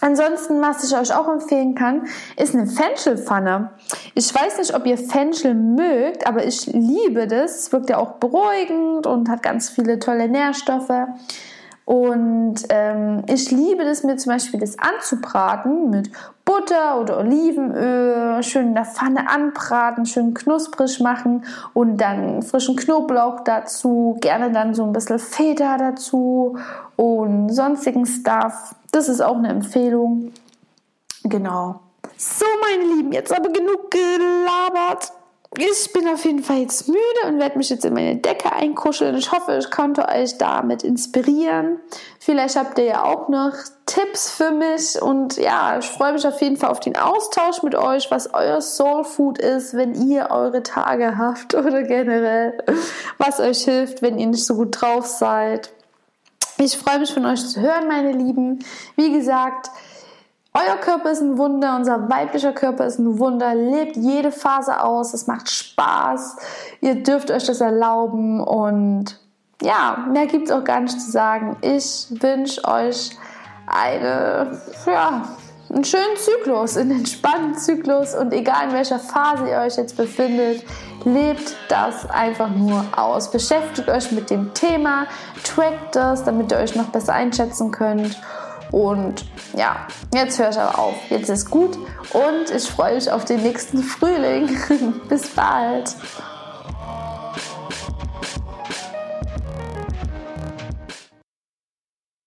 Ansonsten, was ich euch auch empfehlen kann, ist eine Fenchelpfanne. Ich weiß nicht, ob ihr Fenchel mögt, aber ich liebe das. Es wirkt ja auch beruhigend und hat ganz viele tolle Nährstoffe. Und ähm, ich liebe das mir zum Beispiel das anzubraten mit Butter oder Olivenöl, schön in der Pfanne anbraten, schön knusprig machen und dann frischen Knoblauch dazu, gerne dann so ein bisschen Feta dazu und sonstigen Stuff. Das ist auch eine Empfehlung. Genau. So, meine Lieben, jetzt aber genug gelabert ich bin auf jeden Fall jetzt müde und werde mich jetzt in meine Decke einkuscheln. Ich hoffe, ich konnte euch damit inspirieren. Vielleicht habt ihr ja auch noch Tipps für mich und ja, ich freue mich auf jeden Fall auf den Austausch mit euch, was euer Soul Food ist, wenn ihr eure Tage habt [LAUGHS] oder generell, was euch hilft, wenn ihr nicht so gut drauf seid. Ich freue mich von euch zu hören, meine Lieben. Wie gesagt, euer Körper ist ein Wunder, unser weiblicher Körper ist ein Wunder, lebt jede Phase aus, es macht Spaß, ihr dürft euch das erlauben und ja, mehr gibt es auch gar nicht zu sagen. Ich wünsche euch eine, ja, einen schönen Zyklus, einen entspannten Zyklus und egal in welcher Phase ihr euch jetzt befindet, lebt das einfach nur aus. Beschäftigt euch mit dem Thema, trackt das, damit ihr euch noch besser einschätzen könnt und ja, jetzt höre ich aber auf. Jetzt ist gut und ich freue mich auf den nächsten Frühling. [LAUGHS] Bis bald.